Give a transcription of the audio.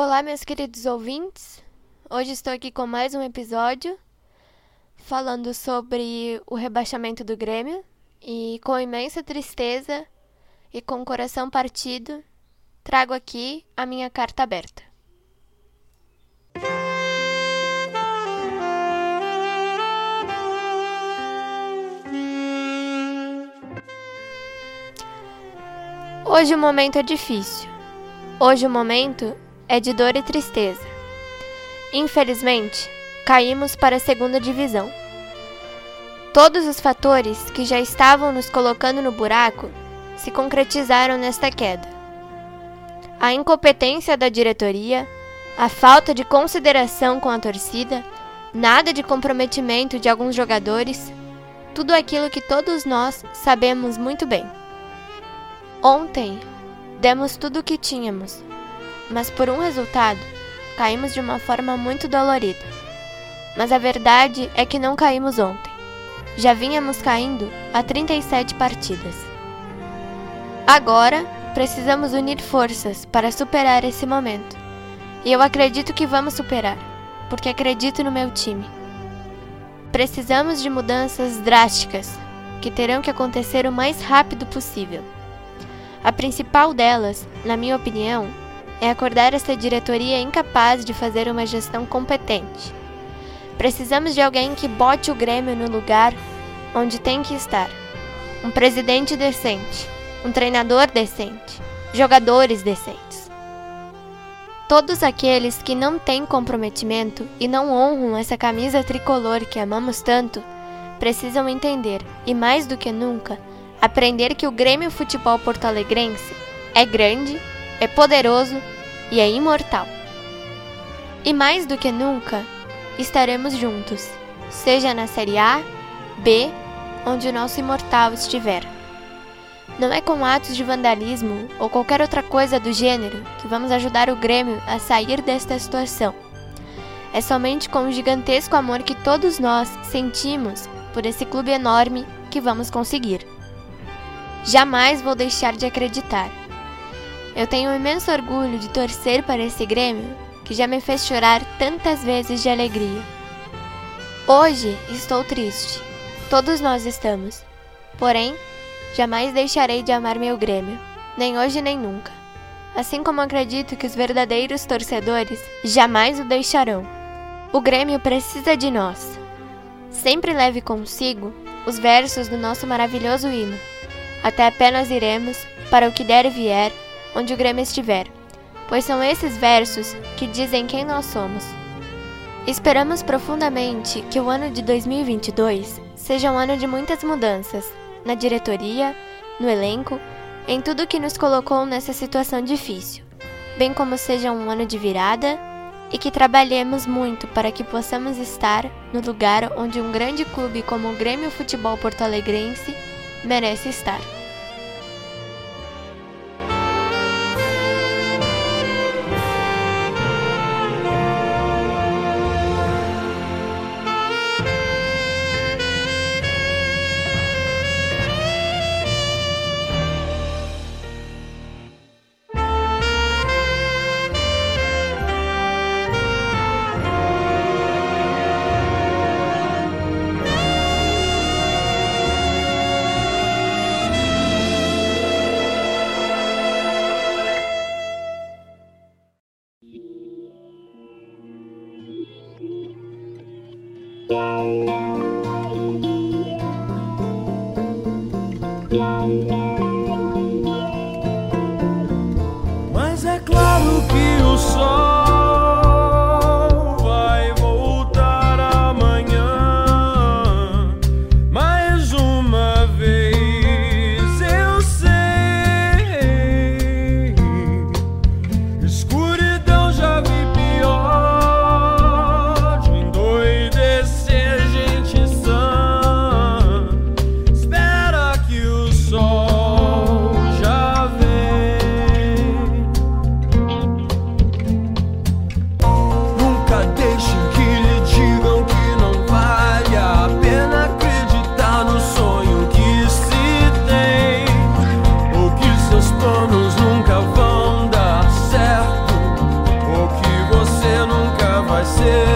Olá, meus queridos ouvintes. Hoje estou aqui com mais um episódio falando sobre o rebaixamento do Grêmio e com imensa tristeza e com o coração partido, trago aqui a minha carta aberta. Hoje o momento é difícil. Hoje o momento é de dor e tristeza. Infelizmente, caímos para a segunda divisão. Todos os fatores que já estavam nos colocando no buraco se concretizaram nesta queda. A incompetência da diretoria, a falta de consideração com a torcida, nada de comprometimento de alguns jogadores, tudo aquilo que todos nós sabemos muito bem. Ontem, demos tudo o que tínhamos mas por um resultado, caímos de uma forma muito dolorida. Mas a verdade é que não caímos ontem. Já vínhamos caindo há 37 partidas. Agora, precisamos unir forças para superar esse momento. E eu acredito que vamos superar, porque acredito no meu time. Precisamos de mudanças drásticas, que terão que acontecer o mais rápido possível. A principal delas, na minha opinião, é acordar essa diretoria incapaz de fazer uma gestão competente. Precisamos de alguém que bote o Grêmio no lugar onde tem que estar. Um presidente decente, um treinador decente, jogadores decentes. Todos aqueles que não têm comprometimento e não honram essa camisa tricolor que amamos tanto, precisam entender e mais do que nunca, aprender que o Grêmio Futebol Porto Alegrense é grande é poderoso e é imortal. E mais do que nunca, estaremos juntos, seja na Série A, B, onde o nosso imortal estiver. Não é com atos de vandalismo ou qualquer outra coisa do gênero que vamos ajudar o Grêmio a sair desta situação. É somente com o gigantesco amor que todos nós sentimos por esse clube enorme que vamos conseguir. Jamais vou deixar de acreditar eu tenho um imenso orgulho de torcer para esse Grêmio que já me fez chorar tantas vezes de alegria. Hoje estou triste. Todos nós estamos. Porém, jamais deixarei de amar meu Grêmio, nem hoje nem nunca. Assim como acredito que os verdadeiros torcedores jamais o deixarão. O Grêmio precisa de nós. Sempre leve consigo os versos do nosso maravilhoso hino. Até apenas iremos, para o que der e vier, onde o Grêmio estiver, pois são esses versos que dizem quem nós somos. Esperamos profundamente que o ano de 2022 seja um ano de muitas mudanças na diretoria, no elenco, em tudo que nos colocou nessa situação difícil, bem como seja um ano de virada e que trabalhemos muito para que possamos estar no lugar onde um grande clube como o Grêmio Futebol Porto Alegrense merece estar. Mas é claro que o sol myself.